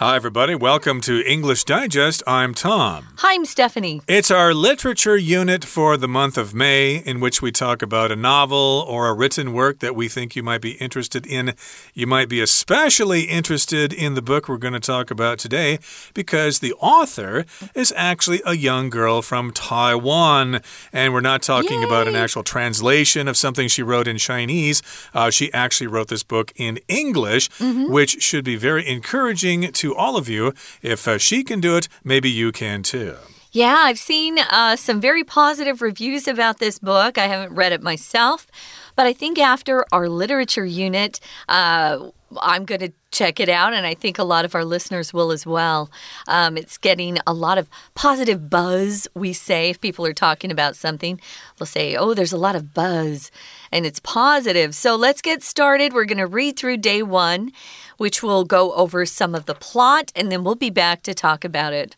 Hi, everybody. Welcome to English Digest. I'm Tom. Hi, I'm Stephanie. It's our literature unit for the month of May, in which we talk about a novel or a written work that we think you might be interested in. You might be especially interested in the book we're going to talk about today because the author is actually a young girl from Taiwan. And we're not talking Yay. about an actual translation of something she wrote in Chinese. Uh, she actually wrote this book in English, Mm -hmm. which should be very encouraging to all of you. If uh, she can do it, maybe you can too. Yeah, I've seen uh, some very positive reviews about this book. I haven't read it myself, but I think after our literature unit, uh, I'm going to check it out, and I think a lot of our listeners will as well. Um, it's getting a lot of positive buzz, we say. If people are talking about something, they'll say, Oh, there's a lot of buzz, and it's positive. So let's get started. We're going to read through day one, which will go over some of the plot, and then we'll be back to talk about it.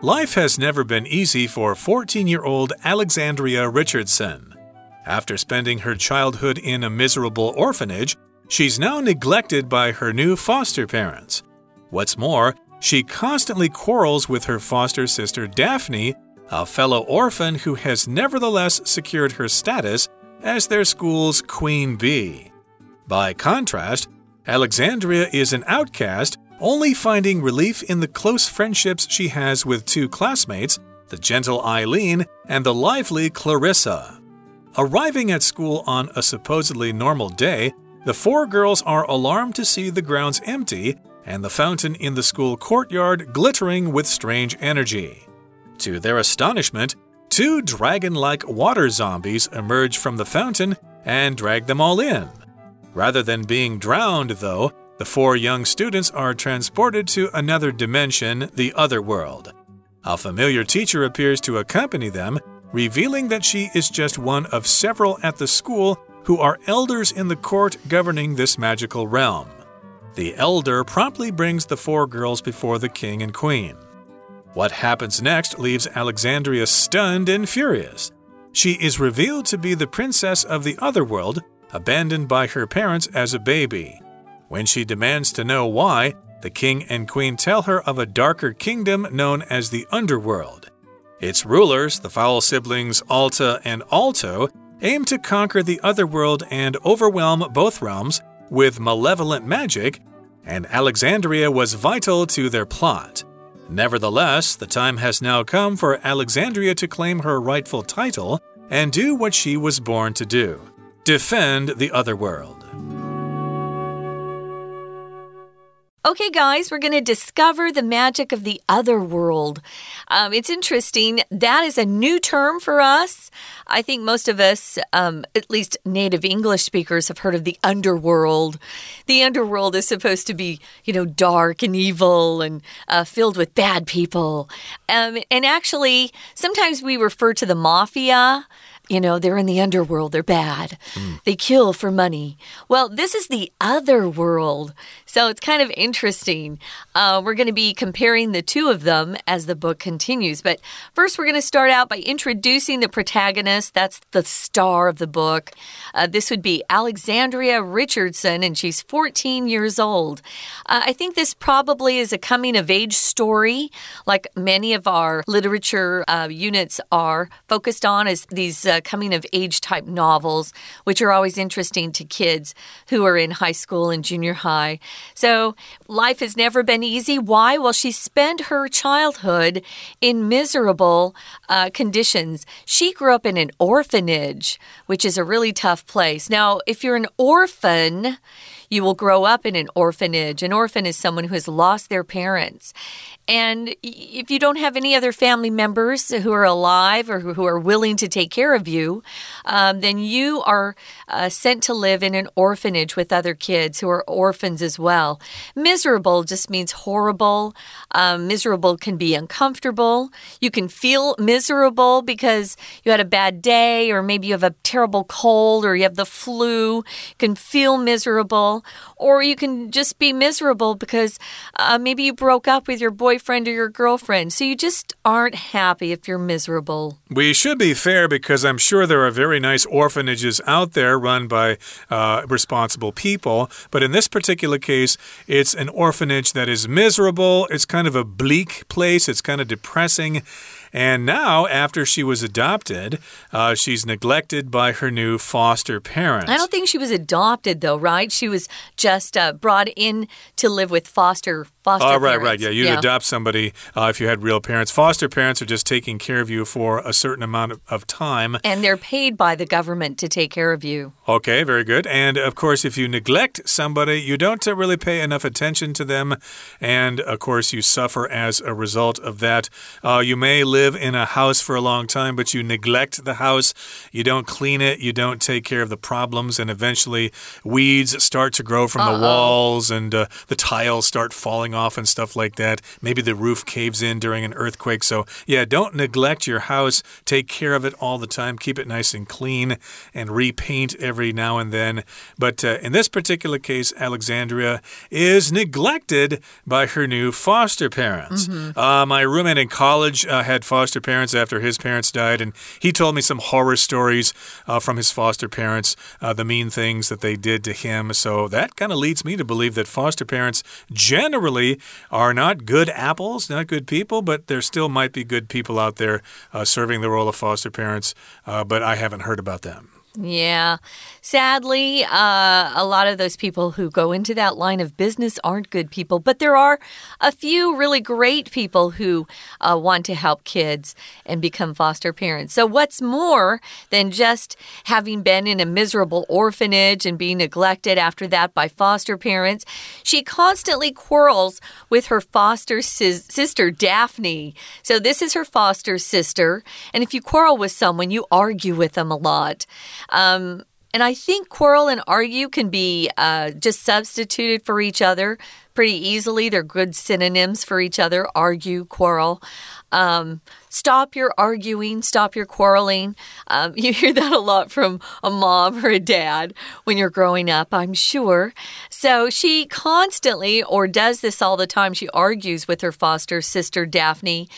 Life has never been easy for 14 year old Alexandria Richardson. After spending her childhood in a miserable orphanage, she's now neglected by her new foster parents. What's more, she constantly quarrels with her foster sister Daphne, a fellow orphan who has nevertheless secured her status as their school's queen bee. By contrast, Alexandria is an outcast only finding relief in the close friendships she has with two classmates, the gentle Eileen and the lively Clarissa. Arriving at school on a supposedly normal day, the four girls are alarmed to see the grounds empty and the fountain in the school courtyard glittering with strange energy. To their astonishment, two dragon like water zombies emerge from the fountain and drag them all in. Rather than being drowned, though, the four young students are transported to another dimension, the other world. A familiar teacher appears to accompany them, revealing that she is just one of several at the school who are elders in the court governing this magical realm. The elder promptly brings the four girls before the king and queen. What happens next leaves Alexandria stunned and furious. She is revealed to be the princess of the other world, abandoned by her parents as a baby. When she demands to know why, the king and queen tell her of a darker kingdom known as the Underworld. Its rulers, the foul siblings Alta and Alto, aim to conquer the Otherworld and overwhelm both realms with malevolent magic, and Alexandria was vital to their plot. Nevertheless, the time has now come for Alexandria to claim her rightful title and do what she was born to do defend the Otherworld. Okay, guys, we're going to discover the magic of the other world. Um, it's interesting. That is a new term for us. I think most of us, um, at least native English speakers, have heard of the underworld. The underworld is supposed to be, you know, dark and evil and uh, filled with bad people. Um, and actually, sometimes we refer to the mafia. You know, they're in the underworld, they're bad. Mm. They kill for money. Well, this is the other world. So it's kind of interesting. Uh, we're going to be comparing the two of them as the book continues. But first, we're going to start out by introducing the protagonist. That's the star of the book. Uh, this would be Alexandria Richardson, and she's 14 years old. Uh, I think this probably is a coming of age story, like many of our literature uh, units are focused on, as these coming of age type novels, which are always interesting to kids who are in high school and junior high. So, life has never been easy. Why? Well, she spent her childhood in miserable uh, conditions. She grew up in an orphanage, which is a really tough place. Now, if you're an orphan, you will grow up in an orphanage. An orphan is someone who has lost their parents. And if you don't have any other family members who are alive or who are willing to take care of you, um, then you are uh, sent to live in an orphanage with other kids who are orphans as well. Miserable just means horrible. Um, miserable can be uncomfortable. You can feel miserable because you had a bad day, or maybe you have a terrible cold, or you have the flu. You can feel miserable. or you can just be miserable because uh, maybe you broke up with your boyfriend or your girlfriend. So you just aren't happy if you're miserable. We should be fair because I'm sure there are very nice orphanages out there run by uh, responsible people. But in this particular case, it's an orphanage that is miserable. It's kind of a bleak place, it's kind of depressing. And now, after she was adopted, uh, she's neglected by her new foster parents. I don't think she was adopted, though, right? She was just uh, brought in to live with foster foster. Oh, right, parents. right. Yeah, you'd yeah. adopt somebody uh, if you had real parents. Foster parents are just taking care of you for a certain amount of, of time. And they're paid by the government to take care of you. Okay, very good. And of course, if you neglect somebody, you don't uh, really pay enough attention to them. And of course, you suffer as a result of that. Uh, you may live in a house for a long time, but you neglect the house. You don't clean it. You don't take care of the problems. And eventually, weeds start to grow from Uh-oh. the walls and uh, the tiles start falling off and stuff like that. Maybe the roof caves in during an earthquake. So, yeah, don't neglect your house. Take care of it all the time. Keep it nice and clean and repaint every now and then. But uh, in this particular case, Alexandria is neglected by her new foster parents. Uh, my roommate in college uh, had foster parents after his parents died, and he told me some horror stories uh, from his foster parents, uh, the mean things that they did to him. So that kind of leads me to believe that foster parents generally are not good apples, not good people, but there still might be good people out there uh, serving the role of foster parents, uh, but I haven't heard about them. Yeah. Sadly, uh, a lot of those people who go into that line of business aren't good people, but there are a few really great people who uh, want to help kids and become foster parents. So, what's more than just having been in a miserable orphanage and being neglected after that by foster parents? She constantly quarrels with her foster sis sister, Daphne. So, this is her foster sister. And if you quarrel with someone, you argue with them a lot. Um, and I think quarrel and argue can be uh, just substituted for each other pretty easily. They're good synonyms for each other argue, quarrel. Um, stop your arguing, stop your quarreling. Um, you hear that a lot from a mom or a dad when you're growing up, I'm sure. So she constantly, or does this all the time, she argues with her foster sister, Daphne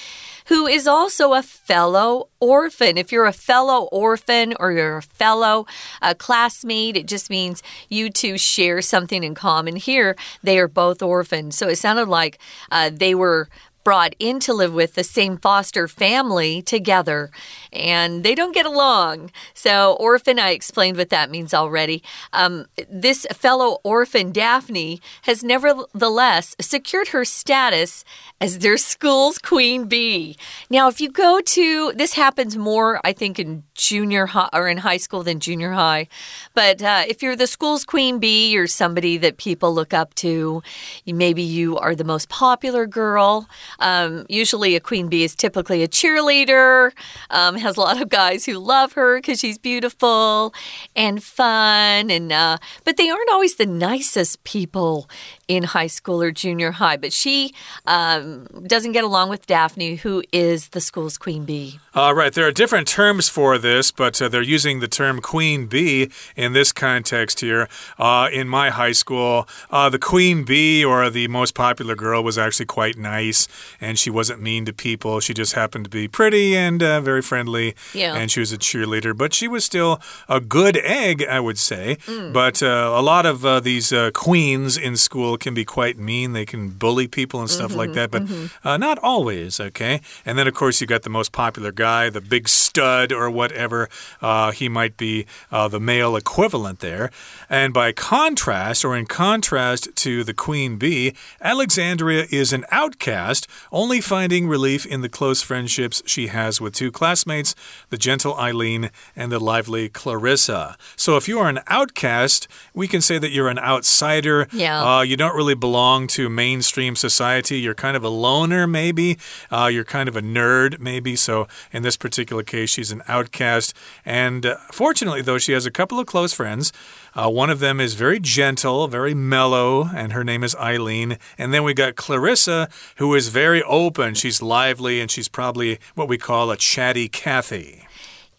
who is also a fellow orphan. If you're a fellow orphan or you're a fellow uh, classmate, it just means you two share something in common. Here, they are both orphans. So it sounded like uh, they were brought in to live with the same foster family together and they don't get along. So, orphan, I explained what that means already. Um, this fellow orphan, Daphne, has nevertheless secured her status as their school's queen bee. Now, if you go to this happens more, I think, in junior high or in high school than junior high. But uh, if you're the school's queen bee, you're somebody that people look up to. Maybe you are the most popular girl. Um, usually, a queen bee is typically a cheerleader, um, has a lot of guys who love her because she's beautiful and fun. And uh, but they aren't always the nicest people in high school or junior high. But she um, doesn't get along with Daphne, who is the school's queen bee. All right, there are different terms for this, but uh, they're using the term queen bee in this context here. Uh, in my high school, uh, the queen bee or the most popular girl was actually quite nice, and she wasn't mean to people. She just happened to be pretty and uh, very friendly, Yeah. and she was a cheerleader, but she was still a good egg, I would say. But uh, a lot of uh, these uh, queens in school can be quite mean. They can bully people and stuff like that, but uh, not always, okay? And then, of course, you got the most popular guy, the big stud or whatever. Uh, he might be uh, the male equivalent there. And by contrast, or in contrast to the queen bee, Alexandria is an outcast, only finding relief in the close friendships she has with two classmates, the gentle Eileen and the lively Clarissa. So if you are an outcast, we can say that you're an outsider. Yeah. Uh, you don't really belong to mainstream society. You're kind of a loner, maybe. Uh, you're kind of a nerd, maybe. So in this particular case, she's an outcast. And uh, fortunately, though, she has a couple of close friends. Uh, one of them is very gentle, very mellow, and her name is Eileen. And then we got Clarissa, who is very open. She's lively, and she's probably what we call a chatty Cathy.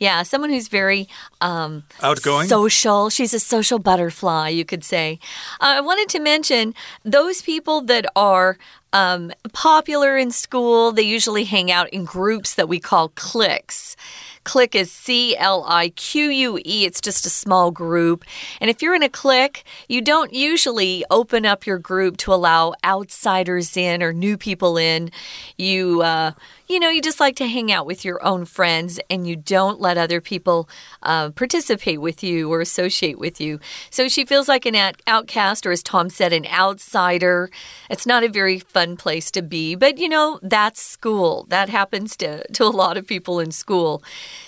Yeah, someone who's very um, Outgoing? social. She's a social butterfly, you could say. Uh, I wanted to mention those people that are um, popular in school, they usually hang out in groups that we call cliques. Clique is C L I Q U E. It's just a small group. And if you're in a clique, you don't usually open up your group to allow outsiders in or new people in. You, uh, you know, you just like to hang out with your own friends and you don't let other people uh, participate with you or associate with you. So she feels like an outcast, or as Tom said, an outsider. It's not a very fun place to be, but you know, that's school. That happens to, to a lot of people in school.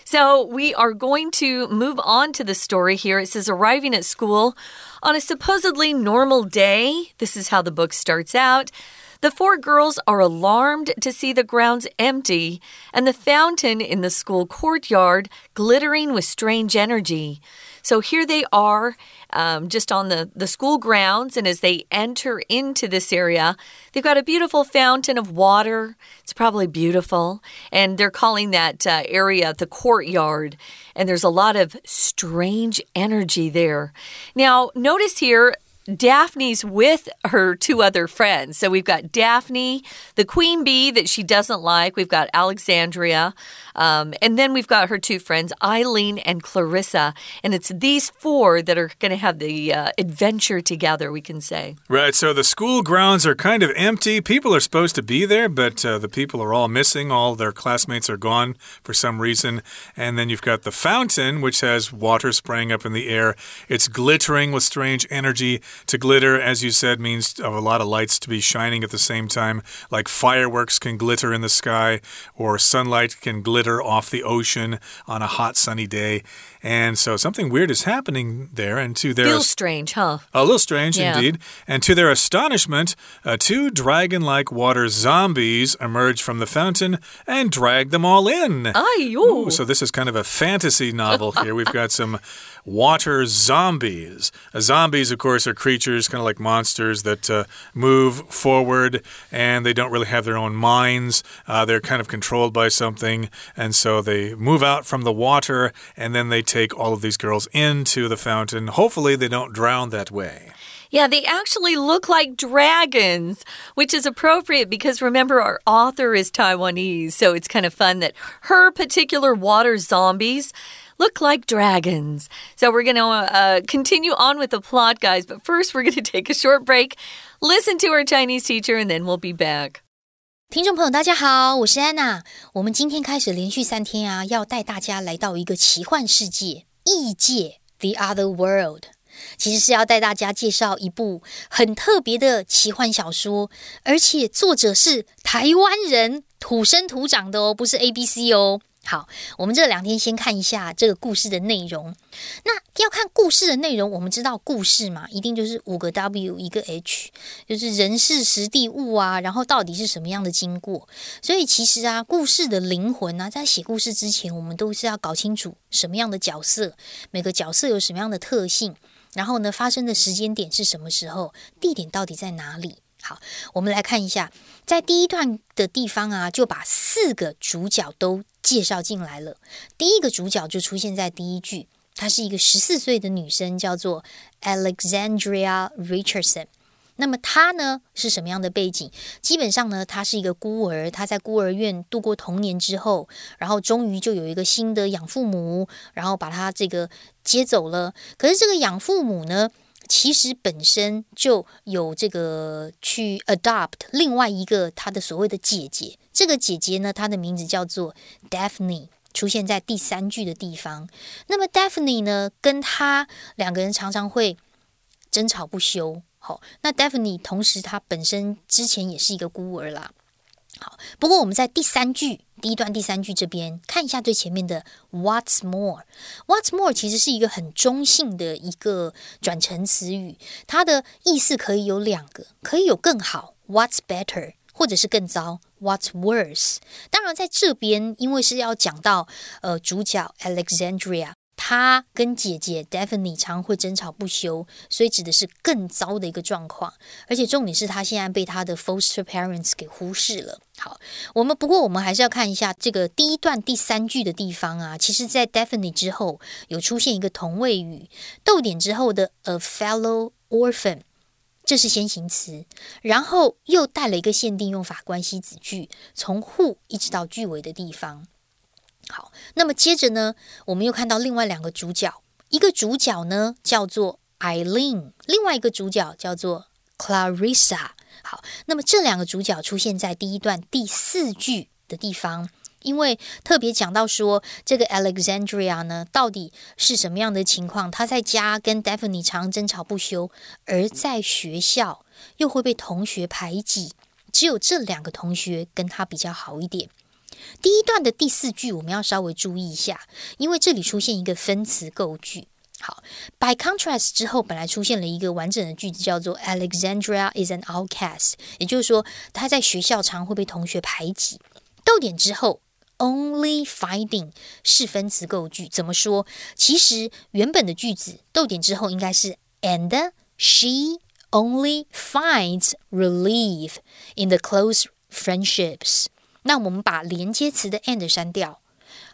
So we are going to move on to the story here. It says, arriving at school on a supposedly normal day. This is how the book starts out. The four girls are alarmed to see the grounds empty and the fountain in the school courtyard glittering with strange energy. So here they are, um, just on the, the school grounds. And as they enter into this area, they've got a beautiful fountain of water. It's probably beautiful. And they're calling that uh, area the courtyard. And there's a lot of strange energy there. Now, notice here, Daphne's with her two other friends. So we've got Daphne, the queen bee that she doesn't like. We've got Alexandria. Um, and then we've got her two friends, Eileen and Clarissa. And it's these four that are going to have the uh, adventure together, we can say. Right. So the school grounds are kind of empty. People are supposed to be there, but uh, the people are all missing. All their classmates are gone for some reason. And then you've got the fountain, which has water spraying up in the air. It's glittering with strange energy. To glitter, as you said, means of a lot of lights to be shining at the same time, like fireworks can glitter in the sky, or sunlight can glitter off the ocean on a hot sunny day. And so something weird is happening there. And to their feels strange, huh? A little strange yeah. indeed. And to their astonishment, uh, two dragon-like water zombies emerge from the fountain and drag them all in. Ooh, so this is kind of a fantasy novel here. We've got some water zombies. Uh, zombies, of course, are creatures kind of like monsters that uh, move forward and they don't really have their own minds. Uh, they're kind of controlled by something, and so they move out from the water and then they take all of these girls into the fountain. Hopefully, they don't drown that way. Yeah, they actually look like dragons, which is appropriate because remember, our author is Taiwanese. So it's kind of fun that her particular water zombies look like dragons. So we're going to uh, continue on with the plot, guys. But first, we're going to take a short break, listen to our Chinese teacher, and then we'll be back. 听众朋友，大家好，我是安娜。我们今天开始连续三天啊，要带大家来到一个奇幻世界——异界 （The Other World）。其实是要带大家介绍一部很特别的奇幻小说，而且作者是台湾人，土生土长的哦，不是 A B C 哦。好，我们这两天先看一下这个故事的内容。那要看故事的内容，我们知道故事嘛，一定就是五个 W 一个 H，就是人事实地物啊，然后到底是什么样的经过。所以其实啊，故事的灵魂呢，在写故事之前，我们都是要搞清楚什么样的角色，每个角色有什么样的特性，然后呢，发生的时间点是什么时候，地点到底在哪里。好，我们来看一下，在第一段的地方啊，就把四个主角都介绍进来了。第一个主角就出现在第一句，她是一个十四岁的女生，叫做 Alexandria Richardson。那么她呢是什么样的背景？基本上呢，她是一个孤儿，她在孤儿院度过童年之后，然后终于就有一个新的养父母，然后把她这个接走了。可是这个养父母呢？其实本身就有这个去 adopt 另外一个他的所谓的姐姐，这个姐姐呢，她的名字叫做 Daphne，出现在第三句的地方。那么 Daphne 呢，跟她两个人常常会争吵不休。好，那 Daphne 同时她本身之前也是一个孤儿啦。好，不过我们在第三句。第一段第三句这边看一下最前面的 What's more？What's more 其实是一个很中性的一个转成词语，它的意思可以有两个，可以有更好 What's better，或者是更糟 What's worse。当然在这边，因为是要讲到呃主角 Alexandria。她跟姐姐 Daphne 常会争吵不休，所以指的是更糟的一个状况。而且重点是她现在被她的 foster parents 给忽视了。好，我们不过我们还是要看一下这个第一段第三句的地方啊。其实，在 Daphne 之后有出现一个同位语，逗点之后的 a fellow orphan，这是先行词，然后又带了一个限定用法关系子句，从 who 一直到句尾的地方。好，那么接着呢，我们又看到另外两个主角，一个主角呢叫做 Eileen，另外一个主角叫做 Clarissa。好，那么这两个主角出现在第一段第四句的地方，因为特别讲到说这个 Alexandria 呢到底是什么样的情况，他在家跟 Daphne 常争吵不休，而在学校又会被同学排挤，只有这两个同学跟他比较好一点。第一段的第四句我们要稍微注意一下，因为这里出现一个分词构句。好，by contrast 之后本来出现了一个完整的句子，叫做 Alexandria is an outcast，也就是说他在学校常会被同学排挤。逗点之后 only finding 是分词构句，怎么说？其实原本的句子逗点之后应该是 and she only finds relief in the close friendships。那我们把连接词的 and 删掉，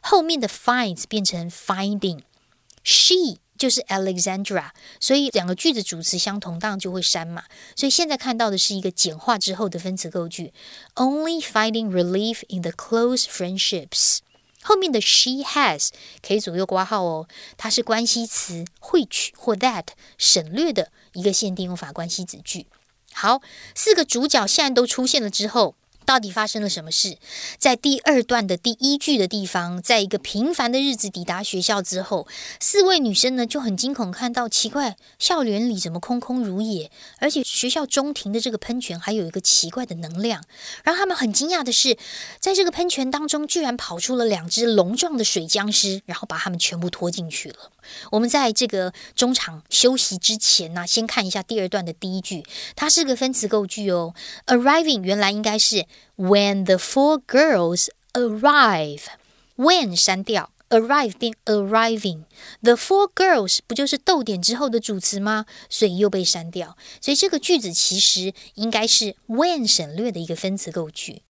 后面的 finds 变成 finding。she 就是 Alexandra，所以两个句子主词相同，当然就会删嘛。所以现在看到的是一个简化之后的分词构句，only finding relief in the close friendships。后面的 she has 可以左右挂号哦，它是关系词会取或 that 省略的一个限定用法关系子句。好，四个主角现在都出现了之后。到底发生了什么事？在第二段的第一句的地方，在一个平凡的日子抵达学校之后，四位女生呢就很惊恐，看到奇怪，校园里怎么空空如也？而且学校中庭的这个喷泉还有一个奇怪的能量。让他们很惊讶的是，在这个喷泉当中，居然跑出了两只龙状的水僵尸，然后把他们全部拖进去了。我们在这个中场休息之前呢，先看一下第二段的第一句，它是个分词构句哦。Arriving 原来应该是 When the four girls arrive。When 删掉，arrive 变 arriving。The four girls 不就是逗点之后的主词吗？所以又被删掉。所以这个句子其实应该是 when 省略的一个分词构句。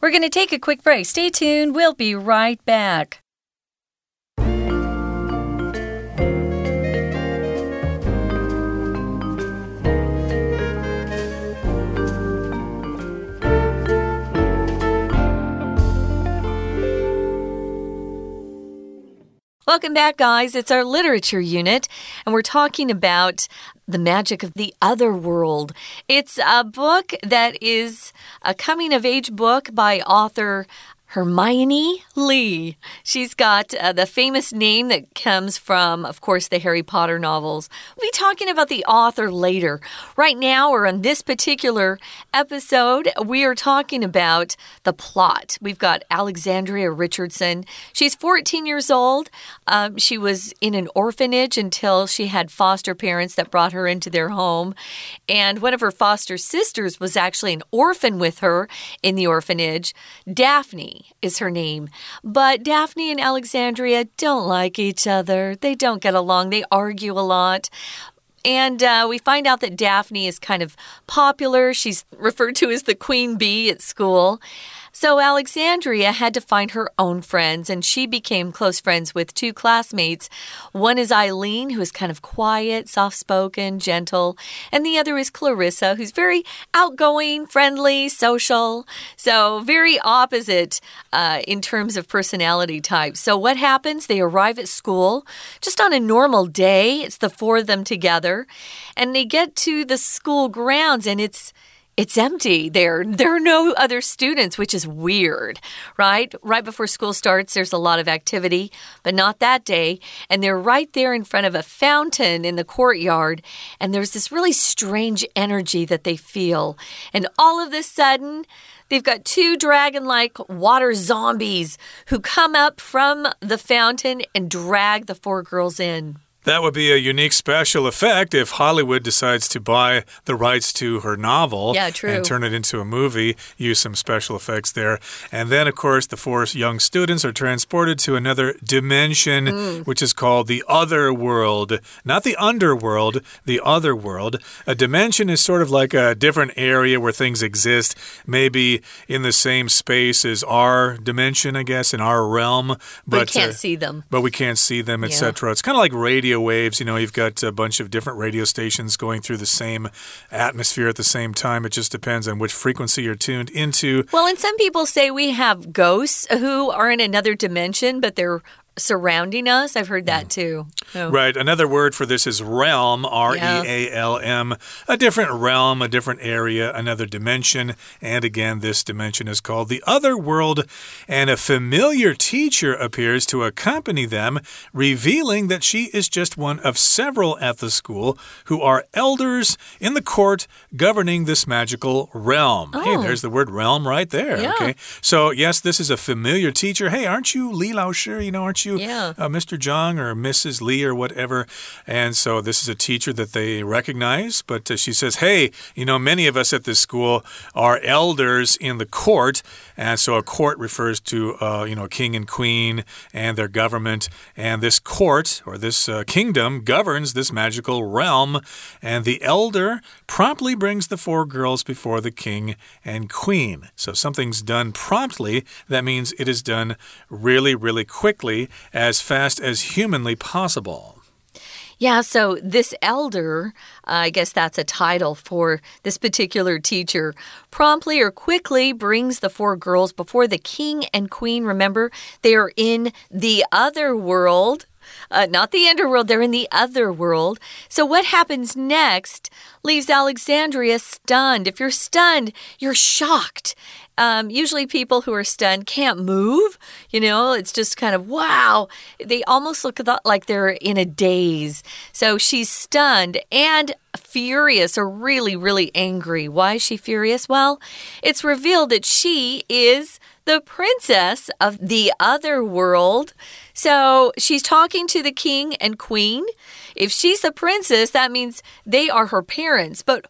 We're going to take a quick break. Stay tuned. We'll be right back. Welcome back, guys. It's our literature unit, and we're talking about the magic of the other world. It's a book that is a coming of age book by author Hermione Lee. She's got uh, the famous name that comes from, of course, the Harry Potter novels. We'll be talking about the author later. Right now, or on this particular episode, we are talking about the plot. We've got Alexandria Richardson. She's 14 years old. Um, she was in an orphanage until she had foster parents that brought her into their home. And one of her foster sisters was actually an orphan with her in the orphanage, Daphne is her name. But Daphne and Alexandria don't like each other. They don't get along. They argue a lot. And uh, we find out that Daphne is kind of popular. She's referred to as the queen bee at school. So Alexandria had to find her own friends, and she became close friends with two classmates. One is Eileen, who is kind of quiet, soft spoken, gentle, and the other is Clarissa, who's very outgoing, friendly, social. So, very opposite uh, in terms of personality types. So, what happens? They arrive at school just on a normal day. It's the four of them together, and they get to the school grounds, and it's it's empty there. There are no other students, which is weird, right? Right before school starts, there's a lot of activity, but not that day. And they're right there in front of a fountain in the courtyard. And there's this really strange energy that they feel. And all of a sudden, They've got two dragon like water zombies who come up from the fountain and drag the four girls in. That would be a unique special effect if Hollywood decides to buy the rights to her novel yeah, true. and turn it into a movie, use some special effects there. And then, of course, the four young students are transported to another dimension, mm. which is called the other world. Not the underworld, the other world. A dimension is sort of like a different area where things exist, maybe in the same space as our dimension, I guess, in our realm. But, but we can't uh, see them. But we can't see them, etc. Yeah. It's kind of like radio radio waves. You know, you've got a bunch of different radio stations going through the same atmosphere at the same time. It just depends on which frequency you're tuned into. Well, and some people say we have ghosts who are in another dimension, but they're surrounding us. I've heard that mm. too. Oh. Right. Another word for this is realm, R E A L M. A different realm, a different area, another dimension. And again, this dimension is called the other world. And a familiar teacher appears to accompany them, revealing that she is just one of several at the school who are elders in the court governing this magical realm. Oh. Hey, there's the word realm right there. Yeah. Okay. So, yes, this is a familiar teacher. Hey, aren't you Li Lao Shi? You know, aren't you? You, yeah. uh, Mr. Zhang or Mrs. Lee or whatever. And so this is a teacher that they recognize. But uh, she says, hey, you know, many of us at this school are elders in the court. And so a court refers to, uh, you know, a king and queen and their government. And this court or this uh, kingdom governs this magical realm. And the elder promptly brings the four girls before the king and queen. So something's done promptly. That means it is done really, really quickly as fast as humanly possible. Yeah, so this elder, uh, I guess that's a title for this particular teacher, promptly or quickly brings the four girls before the king and queen. Remember, they are in the other world. Uh, not the underworld, they're in the other world. So, what happens next leaves Alexandria stunned. If you're stunned, you're shocked. Um, usually, people who are stunned can't move. You know, it's just kind of wow. They almost look like they're in a daze. So she's stunned and furious or really, really angry. Why is she furious? Well, it's revealed that she is the princess of the other world. So she's talking to the king and queen. If she's a princess, that means they are her parents. But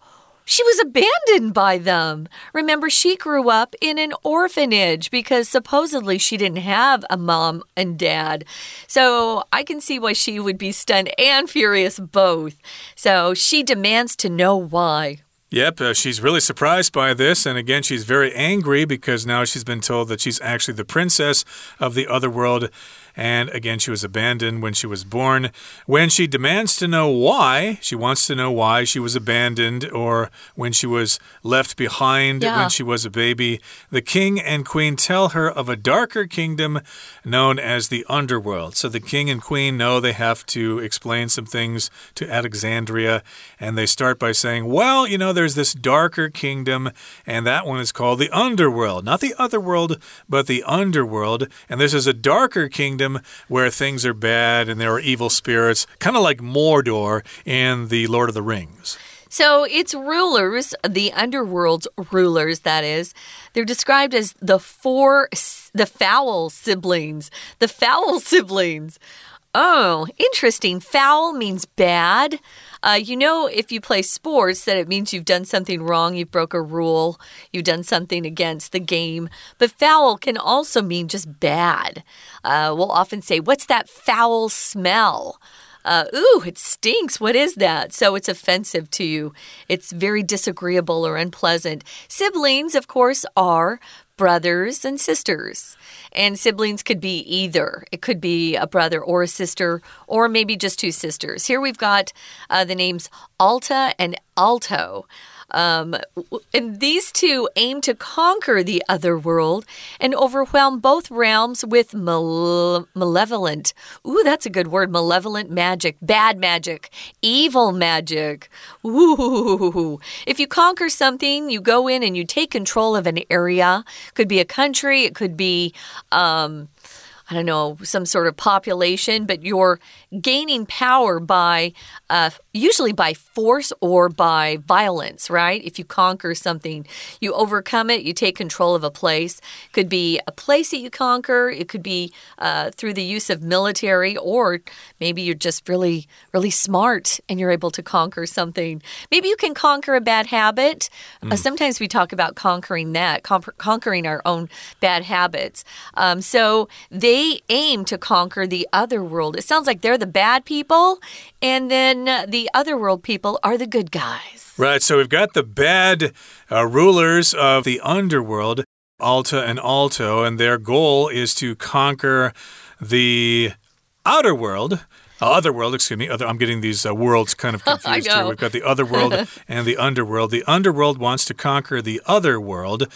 she was abandoned by them. Remember, she grew up in an orphanage because supposedly she didn't have a mom and dad. So I can see why she would be stunned and furious both. So she demands to know why. Yep, uh, she's really surprised by this. And again, she's very angry because now she's been told that she's actually the princess of the other world. And again, she was abandoned when she was born. When she demands to know why, she wants to know why she was abandoned or when she was left behind yeah. when she was a baby, the king and queen tell her of a darker kingdom known as the underworld. So the king and queen know they have to explain some things to Alexandria. And they start by saying, well, you know, there's this darker kingdom, and that one is called the underworld. Not the other world, but the underworld. And this is a darker kingdom kingdom where things are bad and there are evil spirits, kind of like Mordor in The Lord of the Rings. So its rulers, the underworld's rulers, that is, they're described as the four, the foul siblings. The foul siblings. Oh, interesting. Foul means bad. Uh, you know, if you play sports, that it means you've done something wrong, you've broke a rule, you've done something against the game. But foul can also mean just bad. Uh, we'll often say, What's that foul smell? Uh, ooh, it stinks. What is that? So it's offensive to you. It's very disagreeable or unpleasant. Siblings, of course, are brothers and sisters. And siblings could be either. It could be a brother or a sister, or maybe just two sisters. Here we've got uh, the names Alta and Alto. Um, and these two aim to conquer the other world and overwhelm both realms with mal malevolent. Ooh, that's a good word. Malevolent magic, bad magic, evil magic. Ooh. If you conquer something, you go in and you take control of an area. Could be a country, it could be. Um, I don't know, some sort of population, but you're gaining power by uh, usually by force or by violence, right? If you conquer something, you overcome it, you take control of a place. Could be a place that you conquer, it could be uh, through the use of military, or maybe you're just really, really smart and you're able to conquer something. Maybe you can conquer a bad habit. Mm. Uh, sometimes we talk about conquering that, conquering our own bad habits. Um, so they aim to conquer the other world. It sounds like they're the bad people, and then uh, the other world people are the good guys. Right. So we've got the bad uh, rulers of the underworld, Alta and Alto, and their goal is to conquer the outer world. Uh, other world, excuse me. Other, I'm getting these uh, worlds kind of confused here. We've got the other world and the underworld. The underworld wants to conquer the other world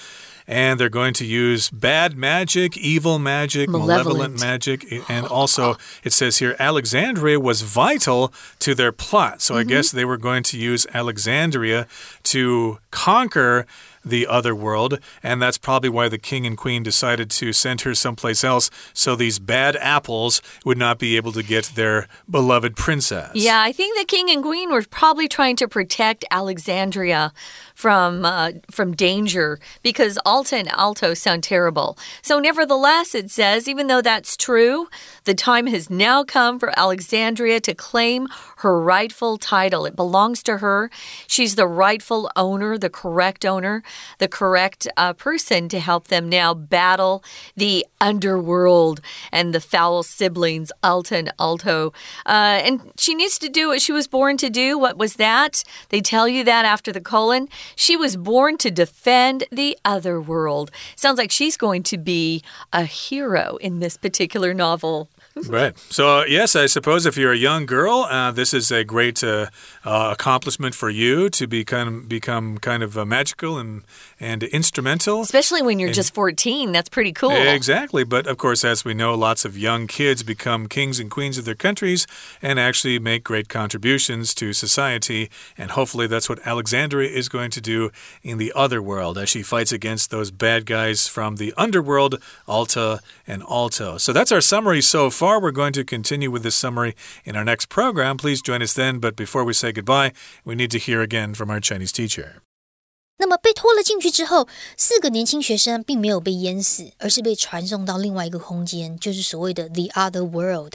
and they're going to use bad magic, evil magic, malevolent, malevolent magic, and also it says here Alexandria was vital to their plot. So mm -hmm. I mm-hmm. guess they were going to use Alexandria to conquer the other world, and that's probably why the king and queen decided to send her someplace else so these bad apples would not be able to get their beloved princess. Yeah, I think the king and queen were probably trying to protect Alexandria from uh, from danger because Alta and Alto sound terrible. So, nevertheless, it says even though that's true, the time has now come for Alexandria to claim her rightful title. It belongs to her. She's the rightful owner, the correct owner the correct uh, person to help them now battle the underworld and the foul siblings, Alta and Alto. Uh, and she needs to do what she was born to do. What was that? They tell you that after the colon. She was born to defend the other world. Sounds like she's going to be a hero in this particular novel right. So, yes, I suppose if you're a young girl, uh, this is a great uh, uh accomplishment for you to become become kind of uh, magical and and instrumental. Especially when you're and, just 14, that's pretty cool. Exactly. But of course, as we know, lots of young kids become kings and queens of their countries and actually make great contributions to society. And hopefully, that's what Alexandria is going to do in the other world as she fights against those bad guys from the underworld, Alta and Alto. So that's our summary so far far. We're going to continue with this summary in our next program. Please join us then. But before we say goodbye, we need to hear again from our Chinese teacher. 那么被拖了进去之后，四个年轻学生并没有被淹死，而是被传送到另外一个空间，就是所谓的 the other world。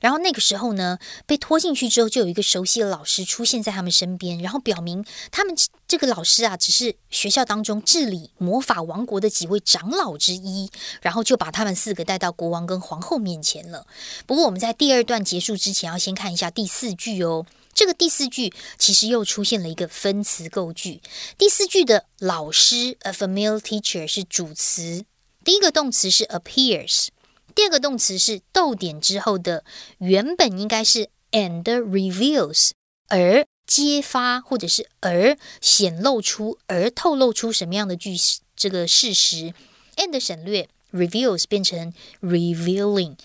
然后那个时候呢，被拖进去之后，就有一个熟悉的老师出现在他们身边，然后表明他们这个老师啊，只是学校当中治理魔法王国的几位长老之一，然后就把他们四个带到国王跟皇后面前了。不过我们在第二段结束之前，要先看一下第四句哦。这个第四句其实又出现了一个分词构句。第四句的老师 a familiar teacher 是主词，第一个动词是 appears，第二个动词是逗点之后的原本应该是 and reveals，而揭发或者是而显露出而透露出什么样的句这个事实 and 省略。Reveals 变成 revealing，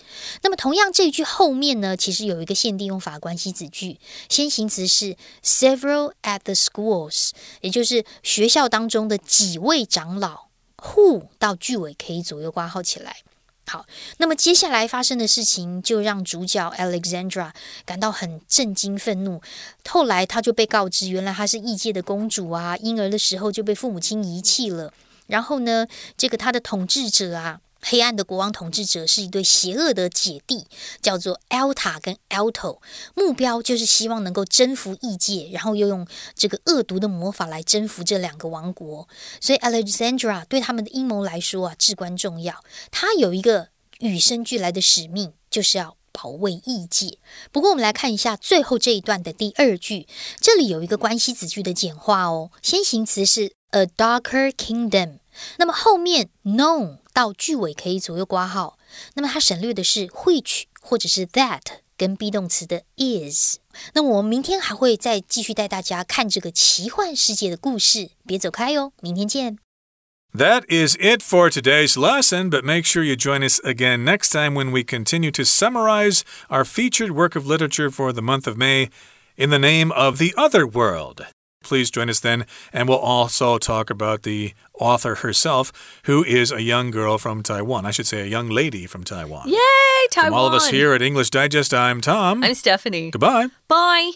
那么同样这一句后面呢，其实有一个限定用法关系子句，先行词是 several at the schools，也就是学校当中的几位长老。who 到句尾可以左右挂号起来。好，那么接下来发生的事情就让主角 Alexandra 感到很震惊、愤怒。后来他就被告知，原来她是异界的公主啊，婴儿的时候就被父母亲遗弃了。然后呢，这个他的统治者啊，黑暗的国王统治者是一对邪恶的姐弟，叫做 Alta 跟 Alto，目标就是希望能够征服异界，然后又用这个恶毒的魔法来征服这两个王国。所以 Alexandra 对他们的阴谋来说啊，至关重要。他有一个与生俱来的使命，就是要保卫异界。不过，我们来看一下最后这一段的第二句，这里有一个关系子句的简化哦，先行词是。A darker kingdom，那么后面 known 到句尾可以左右挂号，那么它省略的是 which 或者是 that 跟 be 动词的 is。那么我们明天还会再继续带大家看这个奇幻世界的故事，别走开哟，明天见。That is it for today's lesson, but make sure you join us again next time when we continue to summarize our featured work of literature for the month of May in the name of the other world. Please join us then. And we'll also talk about the author herself, who is a young girl from Taiwan. I should say a young lady from Taiwan. Yay, Taiwan. From all of us here at English Digest, I'm Tom. I'm Stephanie. Goodbye. Bye.